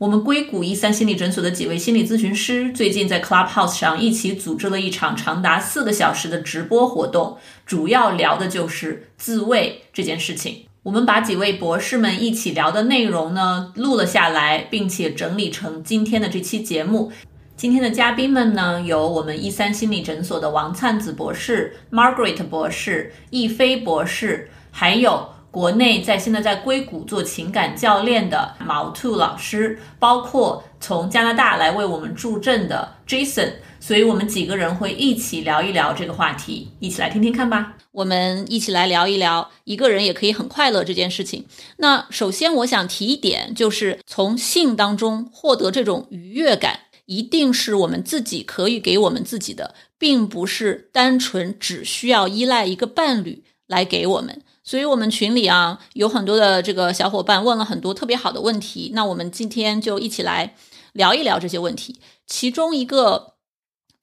我们硅谷一三心理诊所的几位心理咨询师最近在 Clubhouse 上一起组织了一场长达四个小时的直播活动，主要聊的就是自慰这件事情。我们把几位博士们一起聊的内容呢录了下来，并且整理成今天的这期节目。今天的嘉宾们呢有我们一三心理诊所的王灿子博士、Margaret 博士、易飞博士，还有。国内在现在在硅谷做情感教练的毛兔老师，包括从加拿大来为我们助阵的 Jason，所以我们几个人会一起聊一聊这个话题，一起来听听看吧。我们一起来聊一聊，一个人也可以很快乐这件事情。那首先我想提一点，就是从性当中获得这种愉悦感，一定是我们自己可以给我们自己的，并不是单纯只需要依赖一个伴侣来给我们。所以，我们群里啊，有很多的这个小伙伴问了很多特别好的问题。那我们今天就一起来聊一聊这些问题。其中一个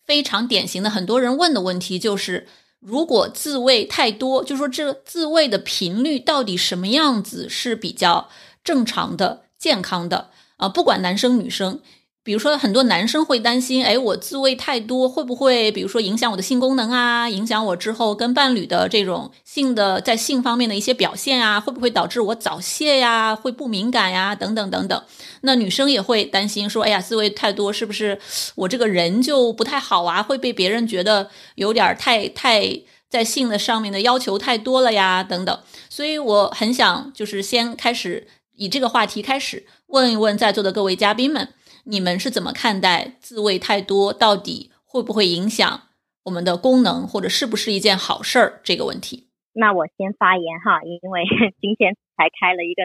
非常典型的，很多人问的问题就是：如果自慰太多，就说这个自慰的频率到底什么样子是比较正常的、健康的啊？不管男生女生。比如说，很多男生会担心，哎，我自慰太多会不会，比如说影响我的性功能啊，影响我之后跟伴侣的这种性的在性方面的一些表现啊，会不会导致我早泄呀，会不敏感呀，等等等等。那女生也会担心说，哎呀，自慰太多是不是我这个人就不太好啊，会被别人觉得有点太太在性的上面的要求太多了呀，等等。所以我很想就是先开始以这个话题开始问一问在座的各位嘉宾们。你们是怎么看待自慰太多到底会不会影响我们的功能，或者是不是一件好事儿这个问题？那我先发言哈，因为 今天才开了一个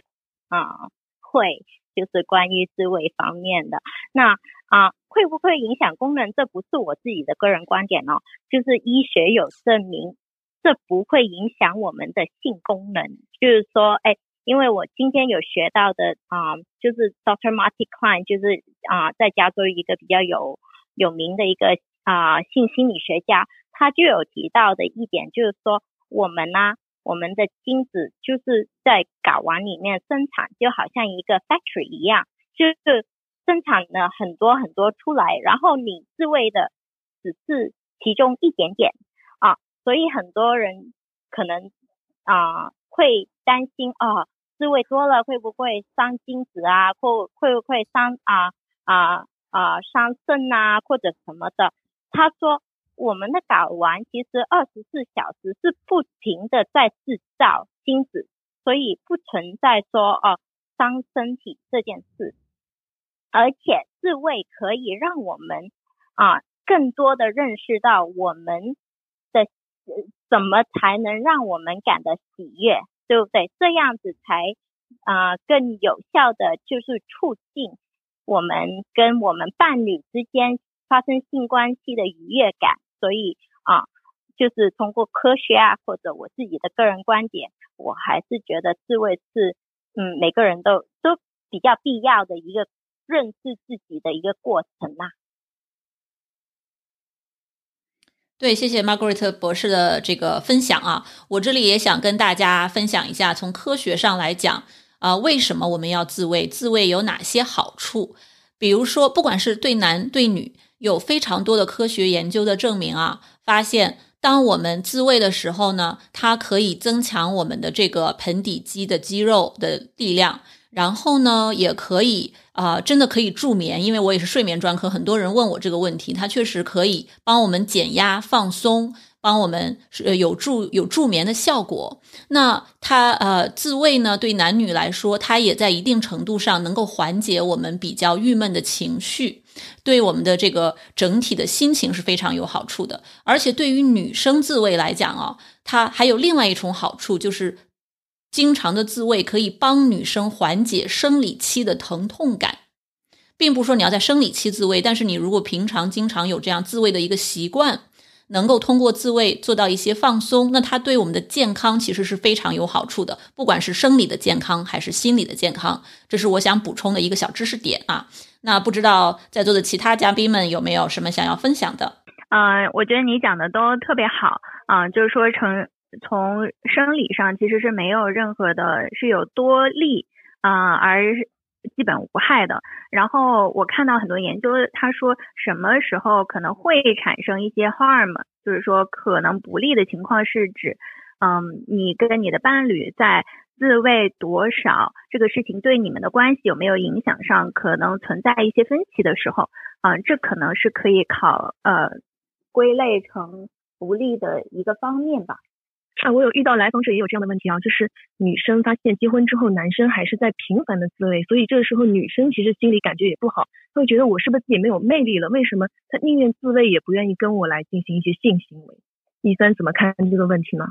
啊会，就是关于自慰方面的。那啊会不会影响功能？这不是我自己的个人观点哦，就是医学有证明，这不会影响我们的性功能。就是说，哎。因为我今天有学到的啊，就是 Dr. Marty Klein，就是啊，在加州一个比较有有名的一个啊性心理学家，他就有提到的一点，就是说我们呢，我们的精子就是在睾丸里面生产，就好像一个 factory 一样，就是生产了很多很多出来，然后你自慰的只是其中一点点啊，所以很多人可能啊会担心啊。滋味多了会不会伤精子啊？或会不会伤啊啊啊伤肾啊或者什么的？他说我们的睾丸其实二十四小时是不停的在制造精子，所以不存在说哦伤身体这件事。而且自慰可以让我们啊更多的认识到我们的怎么才能让我们感到喜悦。对不对？这样子才啊更有效的就是促进我们跟我们伴侣之间发生性关系的愉悦感。所以啊，就是通过科学啊，或者我自己的个人观点，我还是觉得自慰是嗯每个人都都比较必要的一个认识自己的一个过程呐。对，谢谢 Margaret 博士的这个分享啊，我这里也想跟大家分享一下，从科学上来讲啊，为什么我们要自慰？自慰有哪些好处？比如说，不管是对男对女，有非常多的科学研究的证明啊，发现当我们自慰的时候呢，它可以增强我们的这个盆底肌的肌肉的力量。然后呢，也可以啊，真的可以助眠，因为我也是睡眠专科，很多人问我这个问题，它确实可以帮我们减压、放松，帮我们是有助有助眠的效果。那它呃自慰呢，对男女来说，它也在一定程度上能够缓解我们比较郁闷的情绪，对我们的这个整体的心情是非常有好处的。而且对于女生自慰来讲啊，它还有另外一重好处就是。经常的自慰可以帮女生缓解生理期的疼痛感，并不是说你要在生理期自慰，但是你如果平常经常有这样自慰的一个习惯，能够通过自慰做到一些放松，那它对我们的健康其实是非常有好处的，不管是生理的健康还是心理的健康，这是我想补充的一个小知识点啊。那不知道在座的其他嘉宾们有没有什么想要分享的？嗯，我觉得你讲的都特别好啊，就是说成从生理上其实是没有任何的是有多利啊，而基本无害的。然后我看到很多研究，他说什么时候可能会产生一些 harm，就是说可能不利的情况是指，嗯，你跟你的伴侣在。自慰多少这个事情对你们的关系有没有影响上可能存在一些分歧的时候，啊，这可能是可以考呃归类成不利的一个方面吧。啊，我有遇到来访者也有这样的问题啊，就是女生发现结婚之后男生还是在频繁的自慰，所以这个时候女生其实心里感觉也不好，会觉得我是不是自己没有魅力了？为什么她宁愿自慰也不愿意跟我来进行一些性行为？一三怎么看这个问题呢？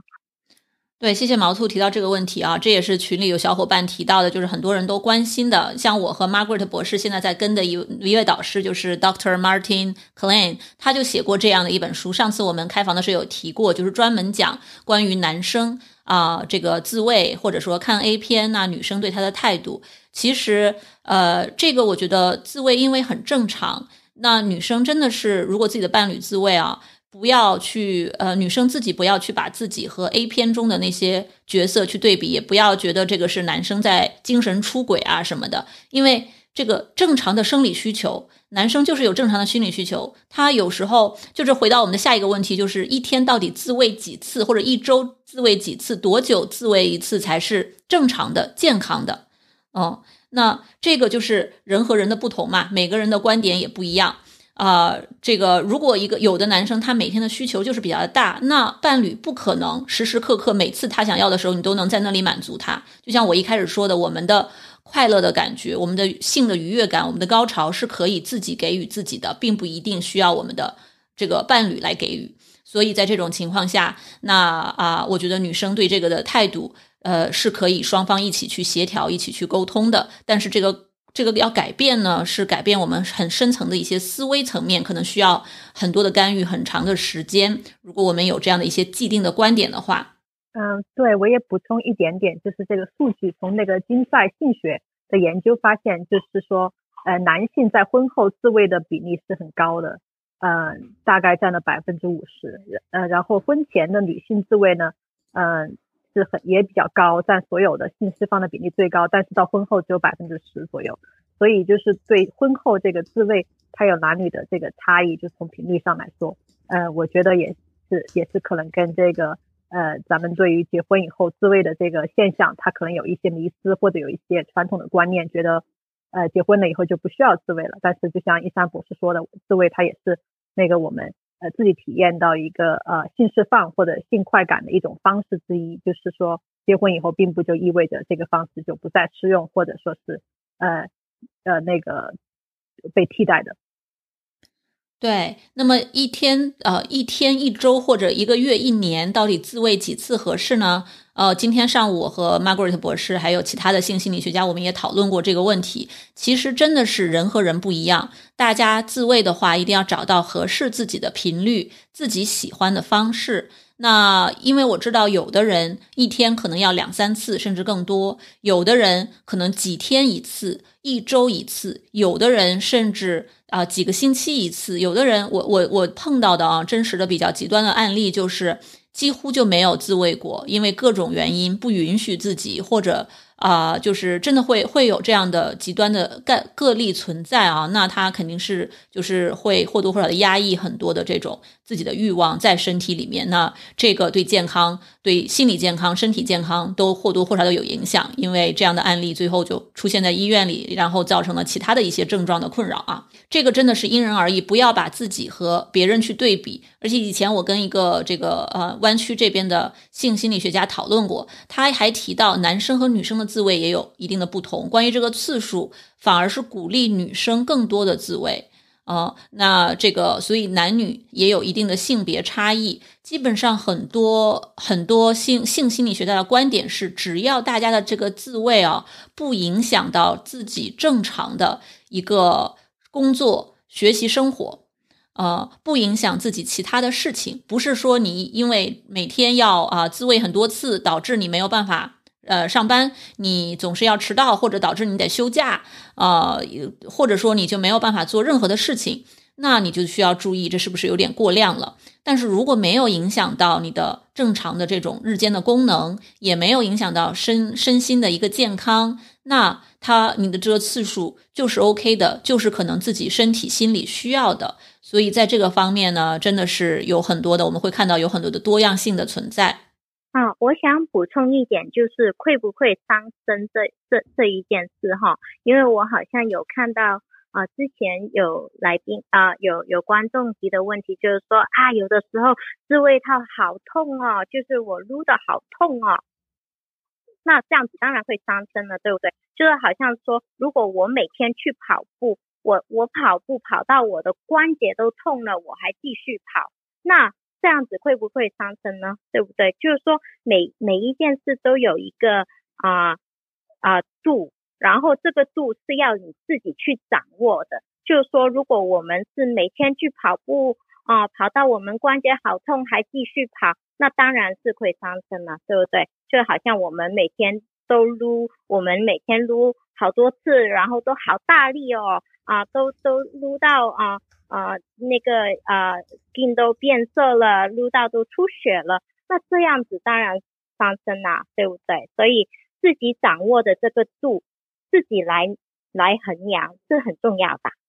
对，谢谢毛兔提到这个问题啊，这也是群里有小伙伴提到的，就是很多人都关心的。像我和 Margaret 博士现在在跟的一一位导师，就是 Dr. Martin Klein，他就写过这样的一本书。上次我们开房的时候有提过，就是专门讲关于男生啊这个自慰或者说看 A 片那女生对他的态度。其实呃，这个我觉得自慰因为很正常，那女生真的是如果自己的伴侣自慰啊。不要去，呃，女生自己不要去把自己和 A 片中的那些角色去对比，也不要觉得这个是男生在精神出轨啊什么的，因为这个正常的生理需求，男生就是有正常的心理需求。他有时候就是回到我们的下一个问题，就是一天到底自慰几次，或者一周自慰几次，多久自慰一次才是正常的、健康的？哦，那这个就是人和人的不同嘛，每个人的观点也不一样。啊，这个如果一个有的男生他每天的需求就是比较大，那伴侣不可能时时刻刻每次他想要的时候你都能在那里满足他。就像我一开始说的，我们的快乐的感觉，我们的性的愉悦感，我们的高潮是可以自己给予自己的，并不一定需要我们的这个伴侣来给予。所以在这种情况下，那啊，我觉得女生对这个的态度，呃，是可以双方一起去协调、一起去沟通的。但是这个。这个要改变呢，是改变我们很深层的一些思维层面，可能需要很多的干预，很长的时间。如果我们有这样的一些既定的观点的话，嗯，对我也补充一点点，就是这个数据从那个金赛性学的研究发现，就是说，呃，男性在婚后自慰的比例是很高的，嗯，大概占了百分之五十，呃，然后婚前的女性自慰呢，嗯。是很也比较高，占所有的性释放的比例最高，但是到婚后只有百分之十左右，所以就是对婚后这个自慰，它有男女的这个差异，就从频率上来说，呃，我觉得也是也是可能跟这个呃咱们对于结婚以后自慰的这个现象，它可能有一些迷思或者有一些传统的观念，觉得呃结婚了以后就不需要自慰了，但是就像一山博士说的，自慰它也是那个我们。呃，自己体验到一个呃性释放或者性快感的一种方式之一，就是说结婚以后，并不就意味着这个方式就不再适用，或者说是呃呃那个被替代的。对，那么一天呃一天一周或者一个月一年，到底自慰几次合适呢？呃，今天上午我和 Margaret 博士还有其他的性心理学家，我们也讨论过这个问题。其实真的是人和人不一样，大家自慰的话，一定要找到合适自己的频率，自己喜欢的方式。那因为我知道有的人一天可能要两三次，甚至更多；有的人可能几天一次，一周一次；有的人甚至啊几个星期一次。有的人，我我我碰到的啊，真实的比较极端的案例就是。几乎就没有自慰过，因为各种原因不允许自己，或者啊，就是真的会会有这样的极端的个个例存在啊。那他肯定是就是会或多或少的压抑很多的这种自己的欲望在身体里面。那这个对健康、对心理健康、身体健康都或多或少都有影响。因为这样的案例最后就出现在医院里，然后造成了其他的一些症状的困扰啊。这个真的是因人而异，不要把自己和别人去对比。而且以前我跟一个这个呃湾区这边的性心理学家讨论过，他还提到男生和女生的自慰也有一定的不同。关于这个次数，反而是鼓励女生更多的自慰啊。那这个所以男女也有一定的性别差异。基本上很多很多性性心理学家的观点是，只要大家的这个自慰啊不影响到自己正常的一个工作、学习、生活。呃，不影响自己其他的事情，不是说你因为每天要啊自慰很多次，导致你没有办法呃上班，你总是要迟到，或者导致你得休假，呃，或者说你就没有办法做任何的事情，那你就需要注意这是不是有点过量了。但是如果没有影响到你的正常的这种日间的功能，也没有影响到身身心的一个健康，那它你的这个次数就是 OK 的，就是可能自己身体心理需要的。所以在这个方面呢，真的是有很多的，我们会看到有很多的多样性的存在。啊，我想补充一点，就是会不会伤身这这这一件事哈，因为我好像有看到啊，之前有来宾啊，有有观众提的问题，就是说啊，有的时候自慰套好痛哦，就是我撸的好痛哦，那这样子当然会伤身了，对不对？就是好像说，如果我每天去跑步。我我跑步跑到我的关节都痛了，我还继续跑，那这样子会不会伤身呢？对不对？就是说每每一件事都有一个啊啊度，然后这个度是要你自己去掌握的。就是说，如果我们是每天去跑步啊，跑到我们关节好痛还继续跑，那当然是会伤身了，对不对？就好像我们每天都撸，我们每天撸好多次，然后都好大力哦。啊，都都撸到啊啊，那个啊，筋都变色了，撸到都出血了，那这样子当然伤身啦，对不对？所以自己掌握的这个度，自己来来衡量是很重要的。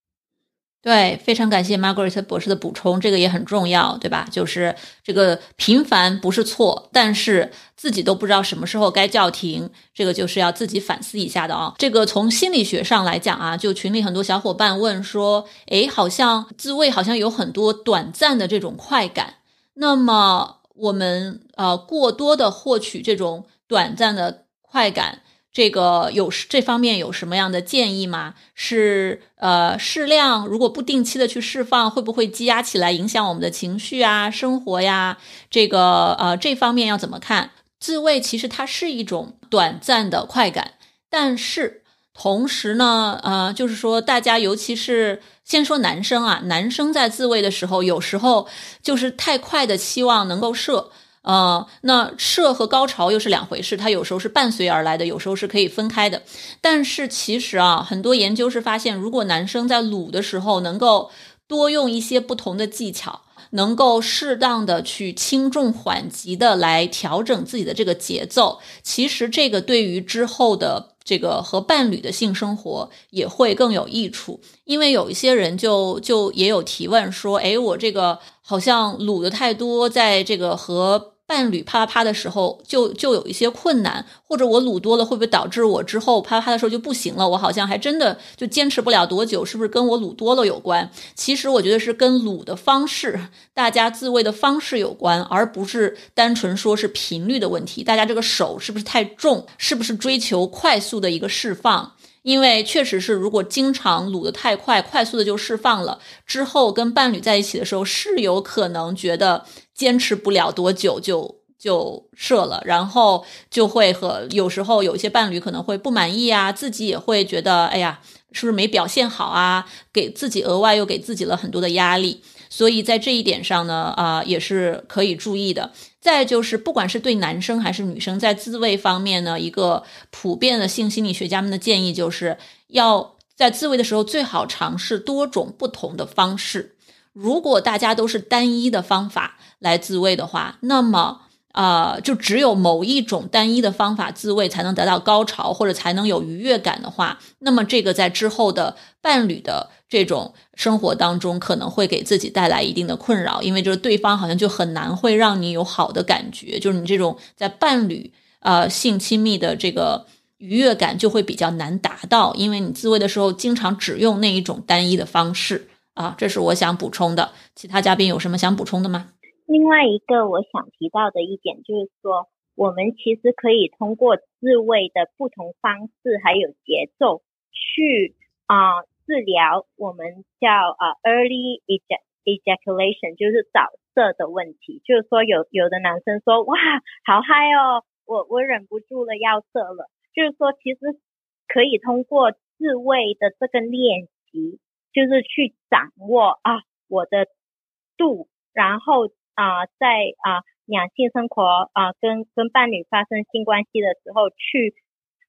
对，非常感谢 Margaret 博士的补充，这个也很重要，对吧？就是这个频繁不是错，但是自己都不知道什么时候该叫停，这个就是要自己反思一下的啊。这个从心理学上来讲啊，就群里很多小伙伴问说，诶，好像自慰好像有很多短暂的这种快感，那么我们呃过多的获取这种短暂的快感。这个有这方面有什么样的建议吗？是呃适量，如果不定期的去释放，会不会积压起来影响我们的情绪啊、生活呀？这个呃这方面要怎么看？自慰其实它是一种短暂的快感，但是同时呢，呃，就是说大家尤其是先说男生啊，男生在自慰的时候，有时候就是太快的期望能够射。呃，那射和高潮又是两回事，它有时候是伴随而来的，有时候是可以分开的。但是其实啊，很多研究是发现，如果男生在撸的时候能够多用一些不同的技巧，能够适当的去轻重缓急的来调整自己的这个节奏，其实这个对于之后的这个和伴侣的性生活也会更有益处。因为有一些人就就也有提问说，哎，我这个好像撸的太多，在这个和伴侣啪啪啪的时候，就就有一些困难，或者我撸多了，会不会导致我之后啪啪啪的时候就不行了？我好像还真的就坚持不了多久，是不是跟我撸多了有关？其实我觉得是跟撸的方式，大家自慰的方式有关，而不是单纯说是频率的问题。大家这个手是不是太重？是不是追求快速的一个释放？因为确实是，如果经常撸的太快，快速的就释放了，之后跟伴侣在一起的时候，是有可能觉得坚持不了多久就就射了，然后就会和有时候有一些伴侣可能会不满意啊，自己也会觉得，哎呀，是不是没表现好啊？给自己额外又给自己了很多的压力。所以在这一点上呢，啊，也是可以注意的。再就是，不管是对男生还是女生，在自慰方面呢，一个普遍的性心理学家们的建议，就是要在自慰的时候最好尝试多种不同的方式。如果大家都是单一的方法来自慰的话，那么。啊，就只有某一种单一的方法自慰才能得到高潮，或者才能有愉悦感的话，那么这个在之后的伴侣的这种生活当中，可能会给自己带来一定的困扰，因为就是对方好像就很难会让你有好的感觉，就是你这种在伴侣呃性亲密的这个愉悦感就会比较难达到，因为你自慰的时候经常只用那一种单一的方式啊，这是我想补充的。其他嘉宾有什么想补充的吗？另外一个我想提到的一点就是说，我们其实可以通过自慰的不同方式还有节奏去啊治疗我们叫啊 early ejaculation，就是早射的问题。就是说有有的男生说哇好嗨哦，我我忍不住了要射了。就是说其实可以通过自慰的这个练习，就是去掌握啊。我的度，然后啊，在啊两性生活啊跟跟伴侣发生性关系的时候，去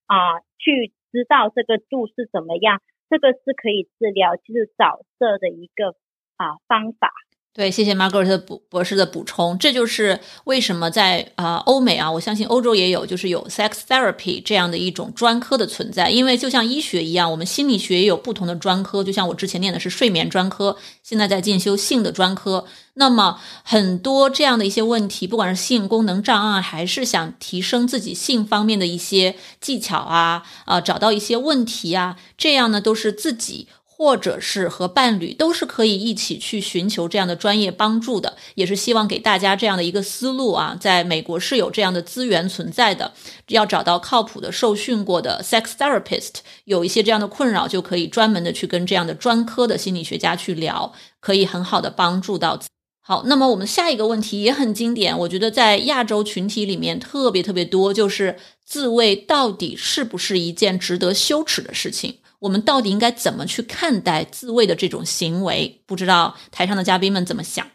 啊去知道这个度是怎么样，这个是可以治疗就是早色的一个啊方法。对，谢谢 Margaret 的补博士的补充，这就是为什么在啊欧美啊，我相信欧洲也有，就是有 sex therapy 这样的一种专科的存在。因为就像医学一样，我们心理学也有不同的专科。就像我之前念的是睡眠专科，现在在进修性的专科。那么很多这样的一些问题，不管是性功能障碍，还是想提升自己性方面的一些技巧啊，啊，找到一些问题啊，这样呢都是自己。或者是和伴侣都是可以一起去寻求这样的专业帮助的，也是希望给大家这样的一个思路啊，在美国是有这样的资源存在的，要找到靠谱的受训过的 sex therapist，有一些这样的困扰就可以专门的去跟这样的专科的心理学家去聊，可以很好的帮助到。好，那么我们下一个问题也很经典，我觉得在亚洲群体里面特别特别多，就是自慰到底是不是一件值得羞耻的事情？我们到底应该怎么去看待自慰的这种行为？不知道台上的嘉宾们怎么想？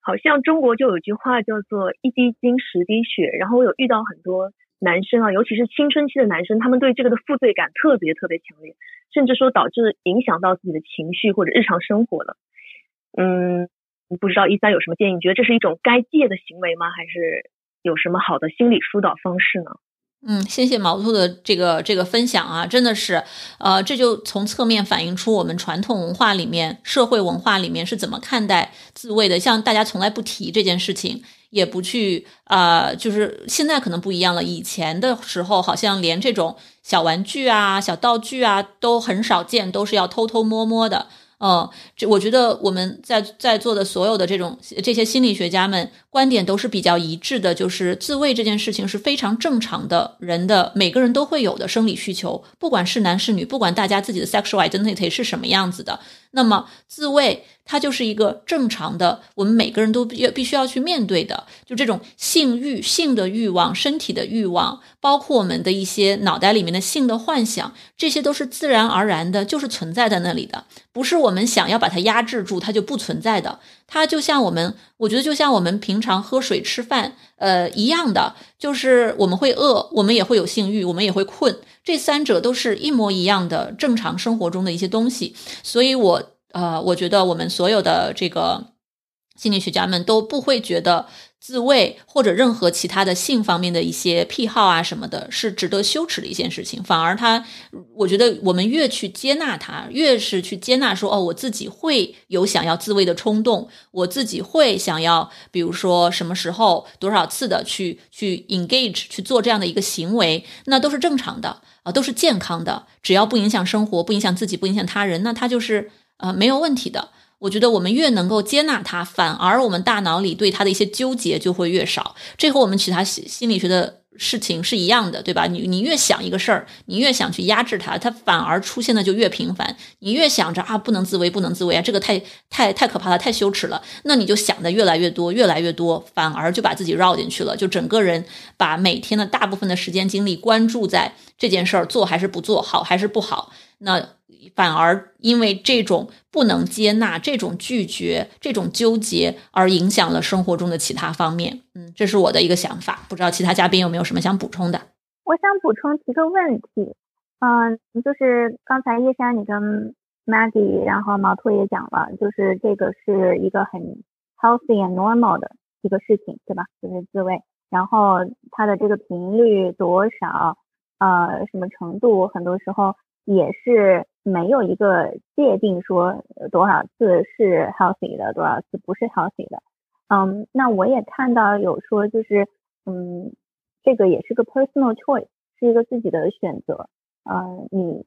好像中国就有句话叫做“一滴精十滴血”，然后我有遇到很多男生啊，尤其是青春期的男生，他们对这个的负罪感特别特别强烈，甚至说导致影响到自己的情绪或者日常生活了。嗯，不知道一三有什么建议？你觉得这是一种该戒的行为吗？还是有什么好的心理疏导方式呢？嗯，谢谢毛兔的这个这个分享啊，真的是，呃，这就从侧面反映出我们传统文化里面、社会文化里面是怎么看待自慰的。像大家从来不提这件事情，也不去啊，就是现在可能不一样了。以前的时候，好像连这种小玩具啊、小道具啊都很少见，都是要偷偷摸摸的。嗯，这我觉得我们在在座的所有的这种这些心理学家们观点都是比较一致的，就是自慰这件事情是非常正常的，人的每个人都会有的生理需求，不管是男是女，不管大家自己的 sexual identity 是什么样子的，那么自慰。它就是一个正常的，我们每个人都必必须要去面对的，就这种性欲、性的欲望、身体的欲望，包括我们的一些脑袋里面的性的幻想，这些都是自然而然的，就是存在在那里的，不是我们想要把它压制住，它就不存在的。它就像我们，我觉得就像我们平常喝水、吃饭，呃一样的，就是我们会饿，我们也会有性欲，我们也会困，这三者都是一模一样的正常生活中的一些东西，所以我。呃，我觉得我们所有的这个心理学家们都不会觉得自慰或者任何其他的性方面的一些癖好啊什么的，是值得羞耻的一件事情。反而他，我觉得我们越去接纳他，越是去接纳说，哦，我自己会有想要自慰的冲动，我自己会想要，比如说什么时候多少次的去去 engage 去做这样的一个行为，那都是正常的啊，都是健康的，只要不影响生活，不影响自己，不影响他人，那他就是。呃，没有问题的。我觉得我们越能够接纳它，反而我们大脑里对它的一些纠结就会越少。这和我们其他心心理学的事情是一样的，对吧？你你越想一个事儿，你越想去压制它，它反而出现的就越频繁。你越想着啊，不能自慰，不能自慰啊，这个太太太可怕了，太羞耻了。那你就想的越来越多，越来越多，反而就把自己绕进去了，就整个人把每天的大部分的时间精力关注在这件事儿做还是不做好还是不好。那反而因为这种不能接纳、这种拒绝、这种纠结，而影响了生活中的其他方面。嗯，这是我的一个想法，不知道其他嘉宾有没有什么想补充的？我想补充提个问题，嗯，就是刚才叶珊你跟 Maggie，然后毛兔也讲了，就是这个是一个很 healthy and normal 的一个事情，对吧？就是自慰，然后它的这个频率多少，呃，什么程度，很多时候也是。没有一个界定说多少次是 healthy 的，多少次不是 healthy 的。嗯，那我也看到有说就是，嗯，这个也是个 personal choice，是一个自己的选择。嗯，你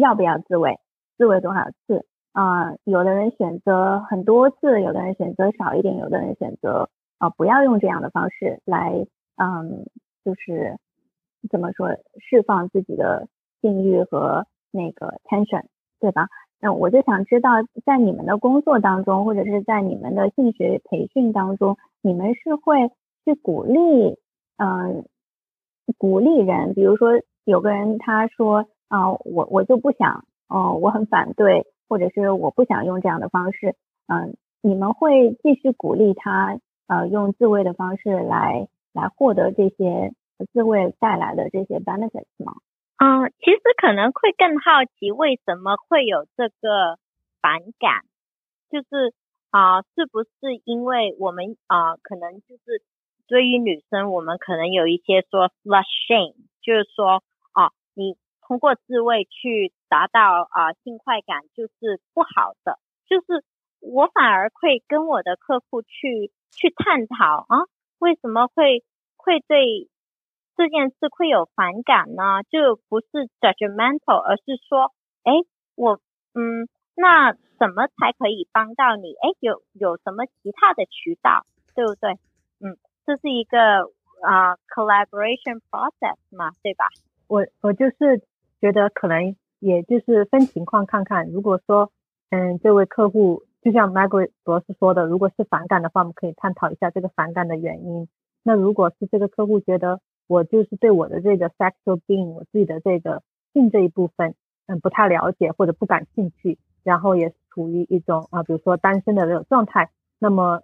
要不要自慰？自慰多少次？啊，有的人选择很多次，有的人选择少一点，有的人选择啊不要用这样的方式来，嗯，就是怎么说释放自己的性欲和。那个 tension，对吧？那我就想知道，在你们的工作当中，或者是在你们的性学培训当中，你们是会去鼓励，嗯，鼓励人，比如说有个人他说，啊，我我就不想，哦，我很反对，或者是我不想用这样的方式，嗯，你们会继续鼓励他呃用自慰的方式来来获得这些自慰带来的这些 benefits 吗？嗯，其实可能会更好奇为什么会有这个反感，就是啊，是不是因为我们啊，可能就是对于女生，我们可能有一些说 flush shame，就是说啊，你通过自慰去达到啊性快感就是不好的，就是我反而会跟我的客户去去探讨啊，为什么会会对。这件事会有反感呢，就不是 judgmental，而是说，哎，我，嗯，那怎么才可以帮到你？哎，有有什么其他的渠道，对不对？嗯，这是一个啊 collaboration process 嘛，对吧？我我就是觉得可能也就是分情况看看，如果说，嗯，这位客户就像 Margaret 博士说的，如果是反感的话，我们可以探讨一下这个反感的原因。那如果是这个客户觉得，我就是对我的这个 sexual being，我自己的这个性这一部分，嗯，不太了解或者不感兴趣，然后也处于一种啊，比如说单身的这种状态，那么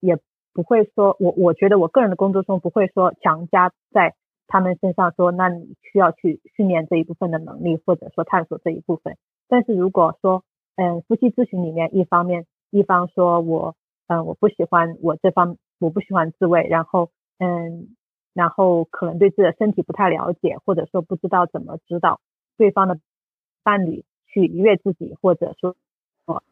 也不会说，我我觉得我个人的工作中不会说强加在他们身上说，那你需要去训练这一部分的能力，或者说探索这一部分。但是如果说，嗯，夫妻咨询里面一方面一方说我，嗯，我不喜欢我这方，我不喜欢自慰，然后，嗯。然后可能对自己的身体不太了解，或者说不知道怎么指导对方的伴侣去愉悦自己，或者说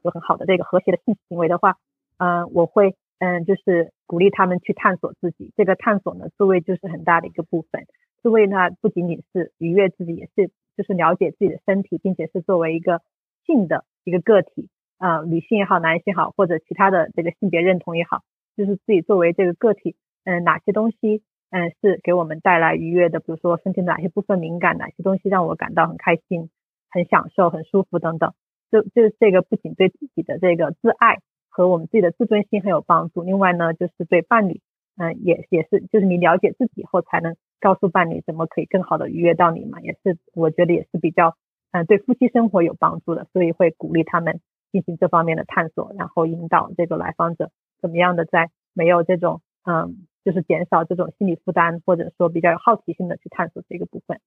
有很好的这个和谐的性行为的话，嗯，我会嗯就是鼓励他们去探索自己。这个探索呢，自慰就是很大的一个部分。自慰呢不仅仅是愉悦自己，也是就是了解自己的身体，并且是作为一个性的一个个体啊，女性也好，男性也好，或者其他的这个性别认同也好，就是自己作为这个个体，嗯，哪些东西。嗯，是给我们带来愉悦的，比如说身体哪些部分敏感，哪些东西让我感到很开心、很享受、很舒服等等。就就是这个不仅对自己的这个自爱和我们自己的自尊心很有帮助，另外呢，就是对伴侣，嗯，也也是，就是你了解自己以后，才能告诉伴侣怎么可以更好的愉悦到你嘛，也是我觉得也是比较，嗯，对夫妻生活有帮助的，所以会鼓励他们进行这方面的探索，然后引导这个来访者怎么样的在没有这种，嗯。就是减少这种心理负担，或者说比较有好奇心的去探索这个部分。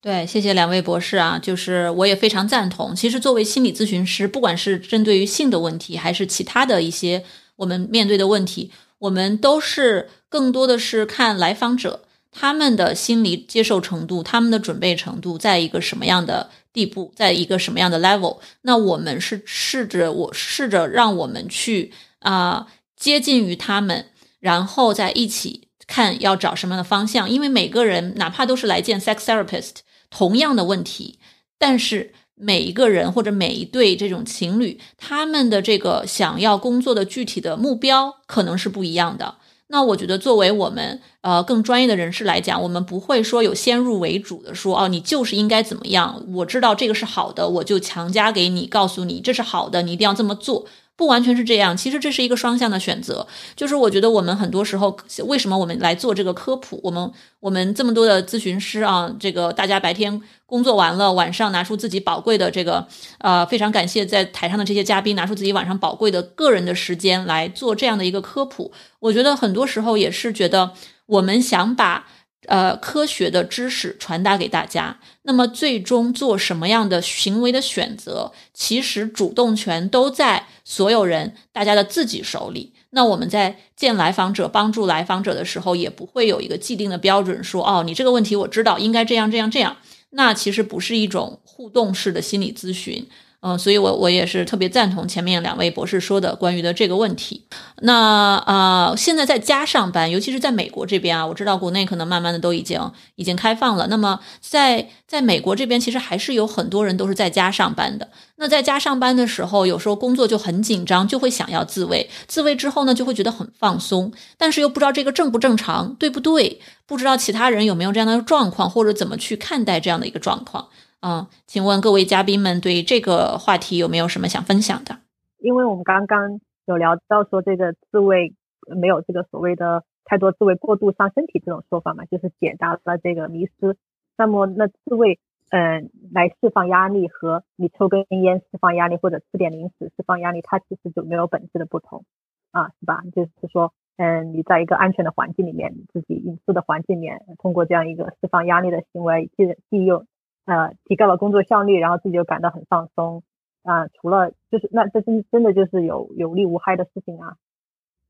对，谢谢两位博士啊，就是我也非常赞同。其实作为心理咨询师，不管是针对于性的问题，还是其他的一些我们面对的问题，我们都是更多的是看来访者他们的心理接受程度、他们的准备程度在一个什么样的地步，在一个什么样的 level。那我们是试着我试着让我们去啊接近于他们。然后再一起看要找什么样的方向，因为每个人哪怕都是来见 sex therapist，同样的问题，但是每一个人或者每一对这种情侣，他们的这个想要工作的具体的目标可能是不一样的。那我觉得作为我们呃更专业的人士来讲，我们不会说有先入为主的说哦，你就是应该怎么样，我知道这个是好的，我就强加给你，告诉你这是好的，你一定要这么做。不完全是这样，其实这是一个双向的选择。就是我觉得我们很多时候，为什么我们来做这个科普？我们我们这么多的咨询师啊，这个大家白天工作完了，晚上拿出自己宝贵的这个，呃，非常感谢在台上的这些嘉宾拿出自己晚上宝贵的个人的时间来做这样的一个科普。我觉得很多时候也是觉得我们想把。呃，科学的知识传达给大家。那么，最终做什么样的行为的选择，其实主动权都在所有人大家的自己手里。那我们在见来访者、帮助来访者的时候，也不会有一个既定的标准，说哦，你这个问题我知道，应该这样、这样、这样。那其实不是一种互动式的心理咨询。嗯，所以，我我也是特别赞同前面两位博士说的关于的这个问题。那啊，现在在家上班，尤其是在美国这边啊，我知道国内可能慢慢的都已经已经开放了。那么，在在美国这边，其实还是有很多人都是在家上班的。那在家上班的时候，有时候工作就很紧张，就会想要自慰。自慰之后呢，就会觉得很放松，但是又不知道这个正不正常，对不对？不知道其他人有没有这样的状况，或者怎么去看待这样的一个状况。嗯，请问各位嘉宾们对这个话题有没有什么想分享的？因为我们刚刚有聊到说这个自慰没有这个所谓的太多自慰过度伤身体这种说法嘛，就是解答了这个迷思。那么那自慰嗯，来释放压力和你抽根烟释放压力，或者吃点零食释放压力，它其实就没有本质的不同啊，是吧？就是说，嗯，你在一个安全的环境里面，自己隐私的环境里面，通过这样一个释放压力的行为，既既又呃提高了工作效率，然后自己又感到很放松啊。除了就是那这真真的就是有有利无害的事情啊，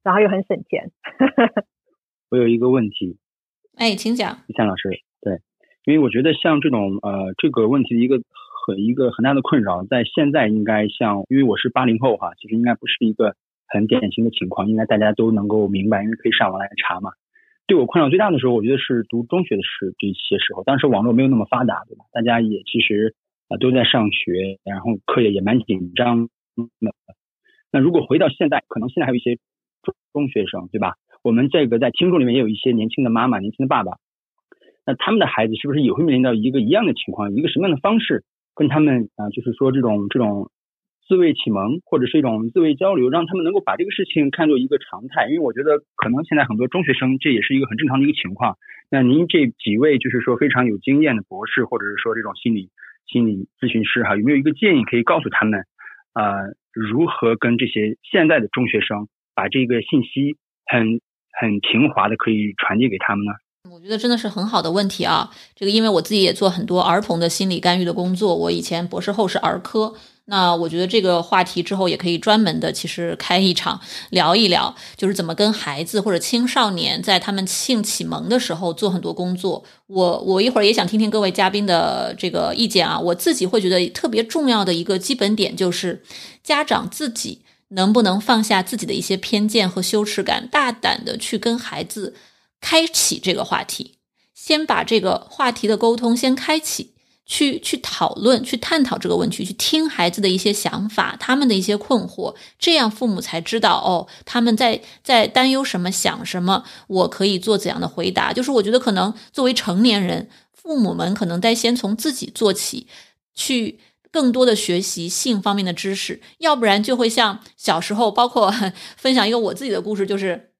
然后又很省钱。我有一个问题，哎，请讲，李强老师，对。因为我觉得像这种呃这个问题的一个很一个很大的困扰，在现在应该像，因为我是八零后哈，其实应该不是一个很典型的情况，应该大家都能够明白，因为可以上网来查嘛。对我困扰最大的时候，我觉得是读中学的时这些时候，当时网络没有那么发达，对吧？大家也其实啊都在上学，然后课业也蛮紧张。那那如果回到现在，可能现在还有一些中中学生，对吧？我们这个在听众里面也有一些年轻的妈妈、年轻的爸爸。那他们的孩子是不是也会面临到一个一样的情况？一个什么样的方式跟他们啊，就是说这种这种自慰启蒙或者是一种自慰交流，让他们能够把这个事情看作一个常态？因为我觉得可能现在很多中学生这也是一个很正常的一个情况。那您这几位就是说非常有经验的博士，或者是说这种心理心理咨询师哈，有没有一个建议可以告诉他们啊，如何跟这些现在的中学生把这个信息很很平滑的可以传递给他们呢？我觉得真的是很好的问题啊！这个因为我自己也做很多儿童的心理干预的工作，我以前博士后是儿科，那我觉得这个话题之后也可以专门的，其实开一场聊一聊，就是怎么跟孩子或者青少年在他们性启蒙的时候做很多工作。我我一会儿也想听听各位嘉宾的这个意见啊！我自己会觉得特别重要的一个基本点就是家长自己能不能放下自己的一些偏见和羞耻感，大胆的去跟孩子。开启这个话题，先把这个话题的沟通先开启，去去讨论，去探讨这个问题，去听孩子的一些想法，他们的一些困惑，这样父母才知道哦，他们在在担忧什么，想什么，我可以做怎样的回答。就是我觉得可能作为成年人，父母们可能得先从自己做起，去更多的学习性方面的知识，要不然就会像小时候，包括 分享一个我自己的故事，就是。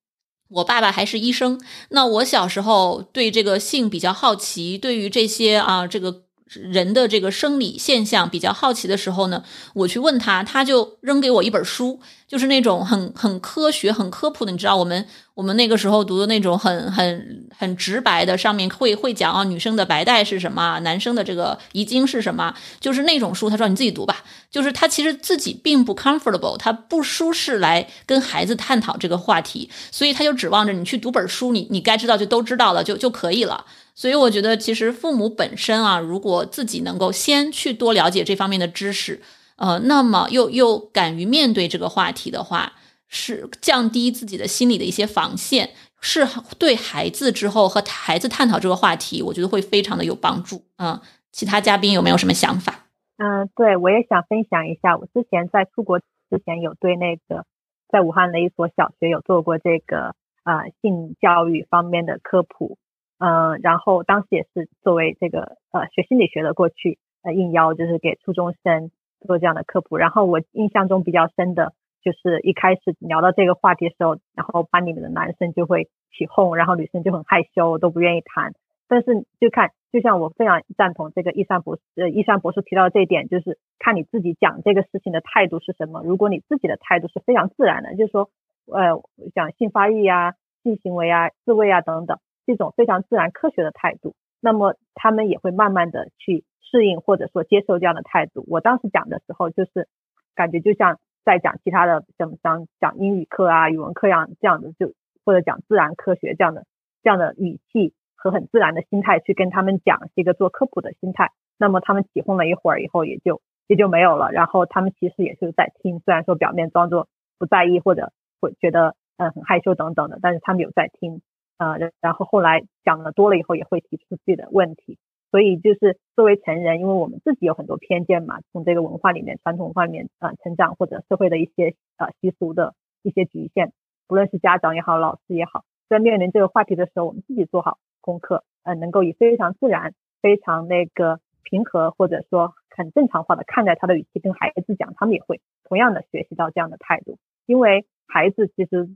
我爸爸还是医生，那我小时候对这个性比较好奇，对于这些啊这个人的这个生理现象比较好奇的时候呢，我去问他，他就扔给我一本书。就是那种很很科学、很科普的，你知道，我们我们那个时候读的那种很很很直白的，上面会会讲啊，女生的白带是什么，男生的这个遗精是什么，就是那种书。他说你自己读吧，就是他其实自己并不 comfortable，他不舒适来跟孩子探讨这个话题，所以他就指望着你去读本书，你你该知道就都知道了就就可以了。所以我觉得，其实父母本身啊，如果自己能够先去多了解这方面的知识。呃，那么又又敢于面对这个话题的话，是降低自己的心理的一些防线，是对孩子之后和孩子探讨这个话题，我觉得会非常的有帮助。嗯，其他嘉宾有没有什么想法？嗯，对我也想分享一下，我之前在出国之前有对那个在武汉的一所小学有做过这个呃性教育方面的科普，嗯，然后当时也是作为这个呃学心理学的过去呃应邀，就是给初中生。做这样的科普，然后我印象中比较深的就是一开始聊到这个话题的时候，然后班里面的男生就会起哄，然后女生就很害羞，都不愿意谈。但是就看，就像我非常赞同这个易山博士，呃，易山博士提到这一点，就是看你自己讲这个事情的态度是什么。如果你自己的态度是非常自然的，就是说，呃，讲性发育啊、性行为啊、自慰啊等等这种非常自然科学的态度，那么他们也会慢慢的去。适应或者说接受这样的态度，我当时讲的时候就是感觉就像在讲其他的，像像讲英语课啊、语文课样，这样的就或者讲自然科学这样的这样的语气和很自然的心态去跟他们讲，是一个做科普的心态。那么他们起哄了一会儿以后，也就也就没有了。然后他们其实也是在听，虽然说表面装作不在意或者会觉得嗯很害羞等等的，但是他们有在听啊。然后后来讲的多了以后，也会提出自己的问题。所以就是作为成人，因为我们自己有很多偏见嘛，从这个文化里面、传统文化里面啊成长，或者社会的一些呃习俗的一些局限，不论是家长也好，老师也好，在面临这个话题的时候，我们自己做好功课，呃，能够以非常自然、非常那个平和，或者说很正常化的看待他的语气跟孩子讲，他们也会同样的学习到这样的态度。因为孩子其实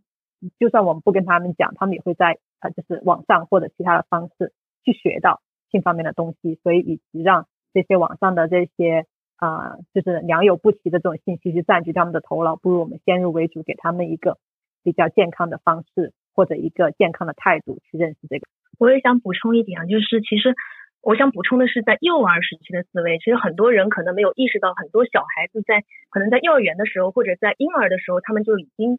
就算我们不跟他们讲，他们也会在呃就是网上或者其他的方式去学到。性方面的东西，所以与其让这些网上的这些啊，就是良莠不齐的这种信息去占据他们的头脑，不如我们先入为主，给他们一个比较健康的方式或者一个健康的态度去认识这个。我也想补充一点啊，就是其实我想补充的是，在幼儿时期的思维，其实很多人可能没有意识到，很多小孩子在可能在幼儿园的时候或者在婴儿的时候，他们就已经。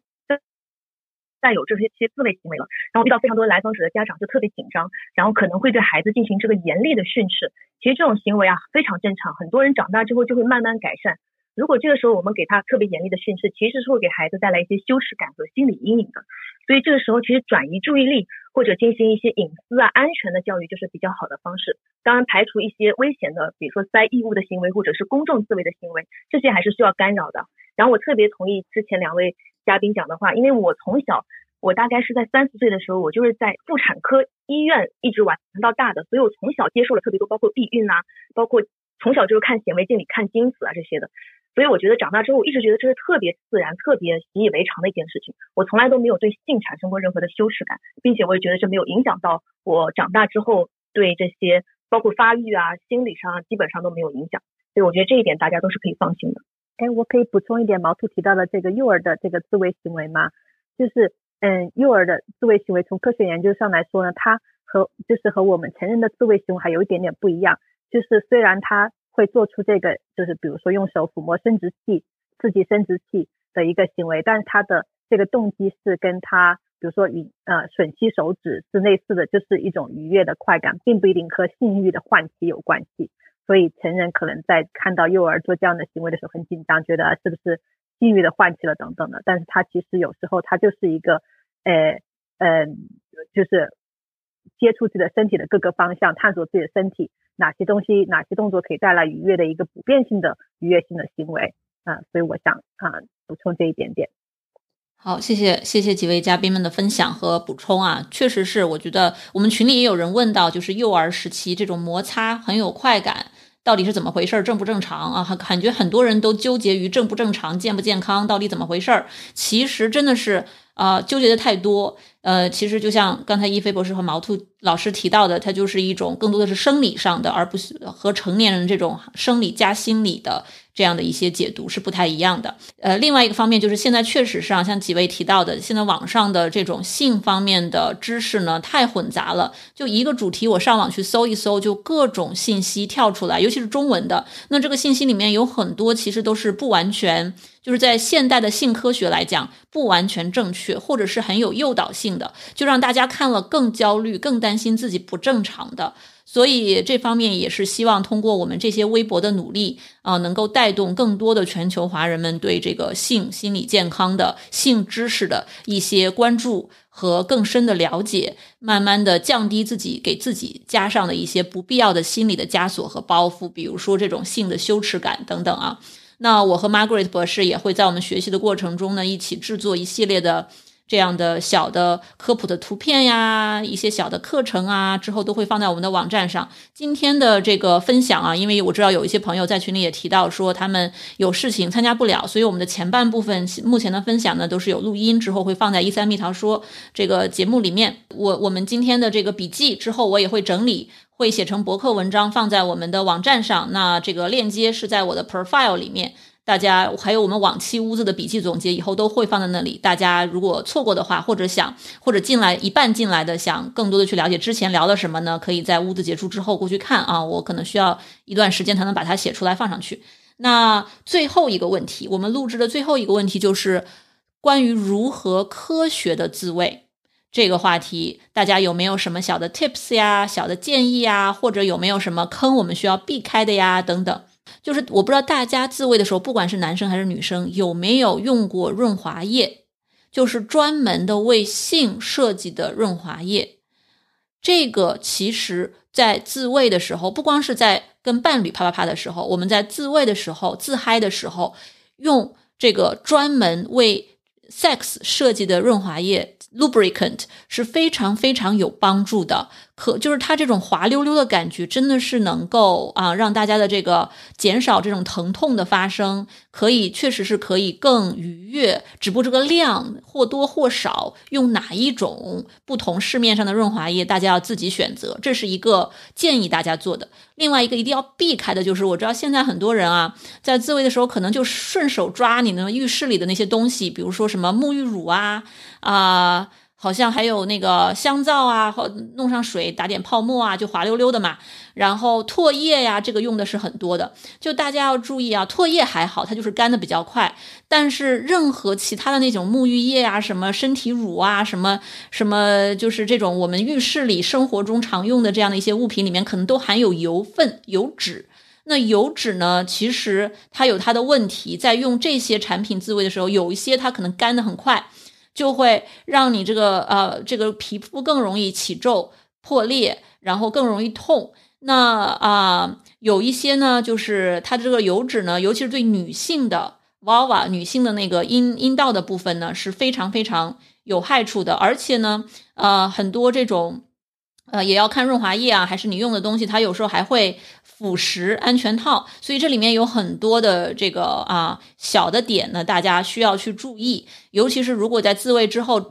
带有这些些自卫行为了，然后遇到非常多来访者的家长就特别紧张，然后可能会对孩子进行这个严厉的训斥。其实这种行为啊非常正常，很多人长大之后就会慢慢改善。如果这个时候我们给他特别严厉的训斥，其实是会给孩子带来一些羞耻感和心理阴影的。所以这个时候其实转移注意力或者进行一些隐私啊、安全的教育就是比较好的方式。当然排除一些危险的，比如说塞异物的行为或者是公众自卫的行为，这些还是需要干扰的。然后我特别同意之前两位。嘉宾讲的话，因为我从小，我大概是在三四岁的时候，我就是在妇产科医院一直玩到大的，所以我从小接受了特别多，包括避孕啊，包括从小就是看显微镜里看精子啊这些的，所以我觉得长大之后，我一直觉得这是特别自然、特别习以为常的一件事情，我从来都没有对性产生过任何的羞耻感，并且我也觉得这没有影响到我长大之后对这些包括发育啊、心理上基本上都没有影响，所以我觉得这一点大家都是可以放心的。哎，我可以补充一点毛兔提到的这个幼儿的这个自卫行为吗？就是，嗯，幼儿的自卫行为从科学研究上来说呢，它和就是和我们成人的自卫行为还有一点点不一样。就是虽然他会做出这个，就是比如说用手抚摸生殖器、刺激生殖器的一个行为，但是他的这个动机是跟他，比如说以呃吮吸手指是类似的，就是一种愉悦的快感，并不一定和性欲的唤起有关系。所以成人可能在看到幼儿做这样的行为的时候很紧张，觉得是不是性欲的唤起了等等的。但是他其实有时候他就是一个，呃，嗯，就是接触自己的身体的各个方向，探索自己的身体哪些东西、哪些动作可以带来愉悦的一个普遍性的愉悦性的行为啊。所以我想啊，补充这一点点。好，谢谢谢谢几位嘉宾们的分享和补充啊，确实是，我觉得我们群里也有人问到，就是幼儿时期这种摩擦很有快感，到底是怎么回事，正不正常啊？感觉很多人都纠结于正不正常、健不健康，到底怎么回事？其实真的是啊，纠结的太多。呃，其实就像刚才一飞博士和毛兔老师提到的，它就是一种更多的是生理上的，而不是和成年人这种生理加心理的。这样的一些解读是不太一样的。呃，另外一个方面就是现在确实上像几位提到的，现在网上的这种性方面的知识呢太混杂了。就一个主题，我上网去搜一搜，就各种信息跳出来，尤其是中文的。那这个信息里面有很多其实都是不完全，就是在现代的性科学来讲不完全正确，或者是很有诱导性的，就让大家看了更焦虑、更担心自己不正常的。所以这方面也是希望通过我们这些微博的努力啊，能够带动更多的全球华人们对这个性心理健康的性知识的一些关注和更深的了解，慢慢的降低自己给自己加上的一些不必要的心理的枷锁和包袱，比如说这种性的羞耻感等等啊。那我和 Margaret 博士也会在我们学习的过程中呢，一起制作一系列的。这样的小的科普的图片呀，一些小的课程啊，之后都会放在我们的网站上。今天的这个分享啊，因为我知道有一些朋友在群里也提到说他们有事情参加不了，所以我们的前半部分目前的分享呢都是有录音，之后会放在一三蜜桃说这个节目里面。我我们今天的这个笔记之后我也会整理，会写成博客文章放在我们的网站上。那这个链接是在我的 profile 里面。大家还有我们往期屋子的笔记总结，以后都会放在那里。大家如果错过的话，或者想或者进来一半进来的，想更多的去了解之前聊了什么呢？可以在屋子结束之后过去看啊。我可能需要一段时间才能把它写出来放上去。那最后一个问题，我们录制的最后一个问题就是关于如何科学的自慰这个话题，大家有没有什么小的 tips 呀、小的建议呀，或者有没有什么坑我们需要避开的呀？等等。就是我不知道大家自慰的时候，不管是男生还是女生，有没有用过润滑液，就是专门的为性设计的润滑液。这个其实，在自慰的时候，不光是在跟伴侣啪啪啪的时候，我们在自慰的时候、自嗨的时候，用这个专门为 sex 设计的润滑液 lubricant 是非常非常有帮助的。和就是它这种滑溜溜的感觉，真的是能够啊让大家的这个减少这种疼痛的发生，可以确实是可以更愉悦。只不过这个量或多或少，用哪一种不同市面上的润滑液，大家要自己选择。这是一个建议大家做的。另外一个一定要避开的就是，我知道现在很多人啊，在自慰的时候可能就顺手抓你那浴室里的那些东西，比如说什么沐浴乳啊啊。好像还有那个香皂啊，或弄上水打点泡沫啊，就滑溜溜的嘛。然后唾液呀，这个用的是很多的。就大家要注意啊，唾液还好，它就是干的比较快。但是任何其他的那种沐浴液啊，什么身体乳啊，什么什么，就是这种我们浴室里生活中常用的这样的一些物品里面，可能都含有油分、油脂。那油脂呢，其实它有它的问题，在用这些产品自慰的时候，有一些它可能干的很快。就会让你这个呃这个皮肤更容易起皱破裂，然后更容易痛。那啊有一些呢，就是它这个油脂呢，尤其是对女性的 vulva 女性的那个阴阴道的部分呢，是非常非常有害处的。而且呢，呃很多这种呃也要看润滑液啊，还是你用的东西，它有时候还会。腐蚀安全套，所以这里面有很多的这个啊小的点呢，大家需要去注意，尤其是如果在自慰之后。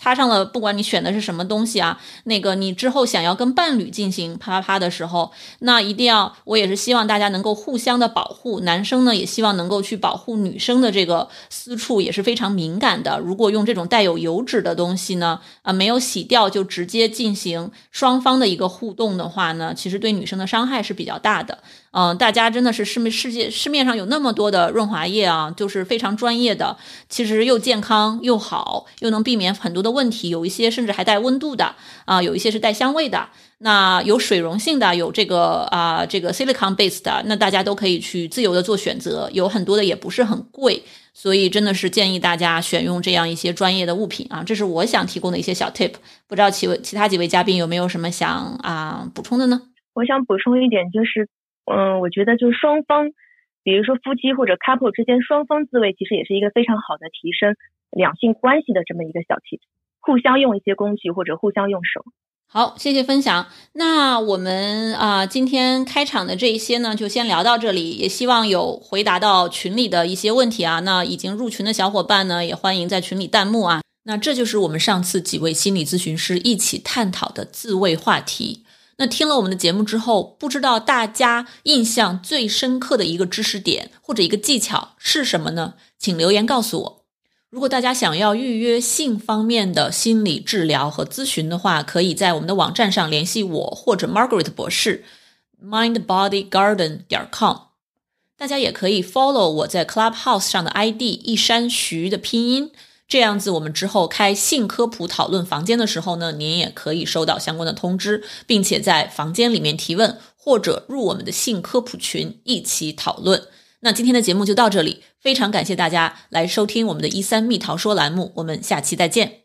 擦上了，不管你选的是什么东西啊，那个你之后想要跟伴侣进行啪啪啪的时候，那一定要，我也是希望大家能够互相的保护。男生呢也希望能够去保护女生的这个私处也是非常敏感的。如果用这种带有油脂的东西呢，啊没有洗掉就直接进行双方的一个互动的话呢，其实对女生的伤害是比较大的。嗯，大家真的是市面世界市面上有那么多的润滑液啊，就是非常专业的，其实又健康又好，又能避免很多的问题。有一些甚至还带温度的啊，有一些是带香味的。那有水溶性的，有这个啊，这个 silicon based 的，那大家都可以去自由的做选择。有很多的也不是很贵，所以真的是建议大家选用这样一些专业的物品啊。这是我想提供的一些小 tip，不知道其位其他几位嘉宾有没有什么想啊补充的呢？我想补充一点就是。嗯，我觉得就是双方，比如说夫妻或者 couple 之间，双方自慰其实也是一个非常好的提升两性关系的这么一个小 tip，互相用一些工具或者互相用手。好，谢谢分享。那我们啊，今天开场的这一些呢，就先聊到这里。也希望有回答到群里的一些问题啊。那已经入群的小伙伴呢，也欢迎在群里弹幕啊。那这就是我们上次几位心理咨询师一起探讨的自慰话题。那听了我们的节目之后，不知道大家印象最深刻的一个知识点或者一个技巧是什么呢？请留言告诉我。如果大家想要预约性方面的心理治疗和咨询的话，可以在我们的网站上联系我或者 Margaret 博士，mindbodygarden 点 com。大家也可以 follow 我在 Clubhouse 上的 ID 一山徐的拼音。这样子，我们之后开性科普讨论房间的时候呢，您也可以收到相关的通知，并且在房间里面提问，或者入我们的性科普群一起讨论。那今天的节目就到这里，非常感谢大家来收听我们的“一三蜜桃说”栏目，我们下期再见。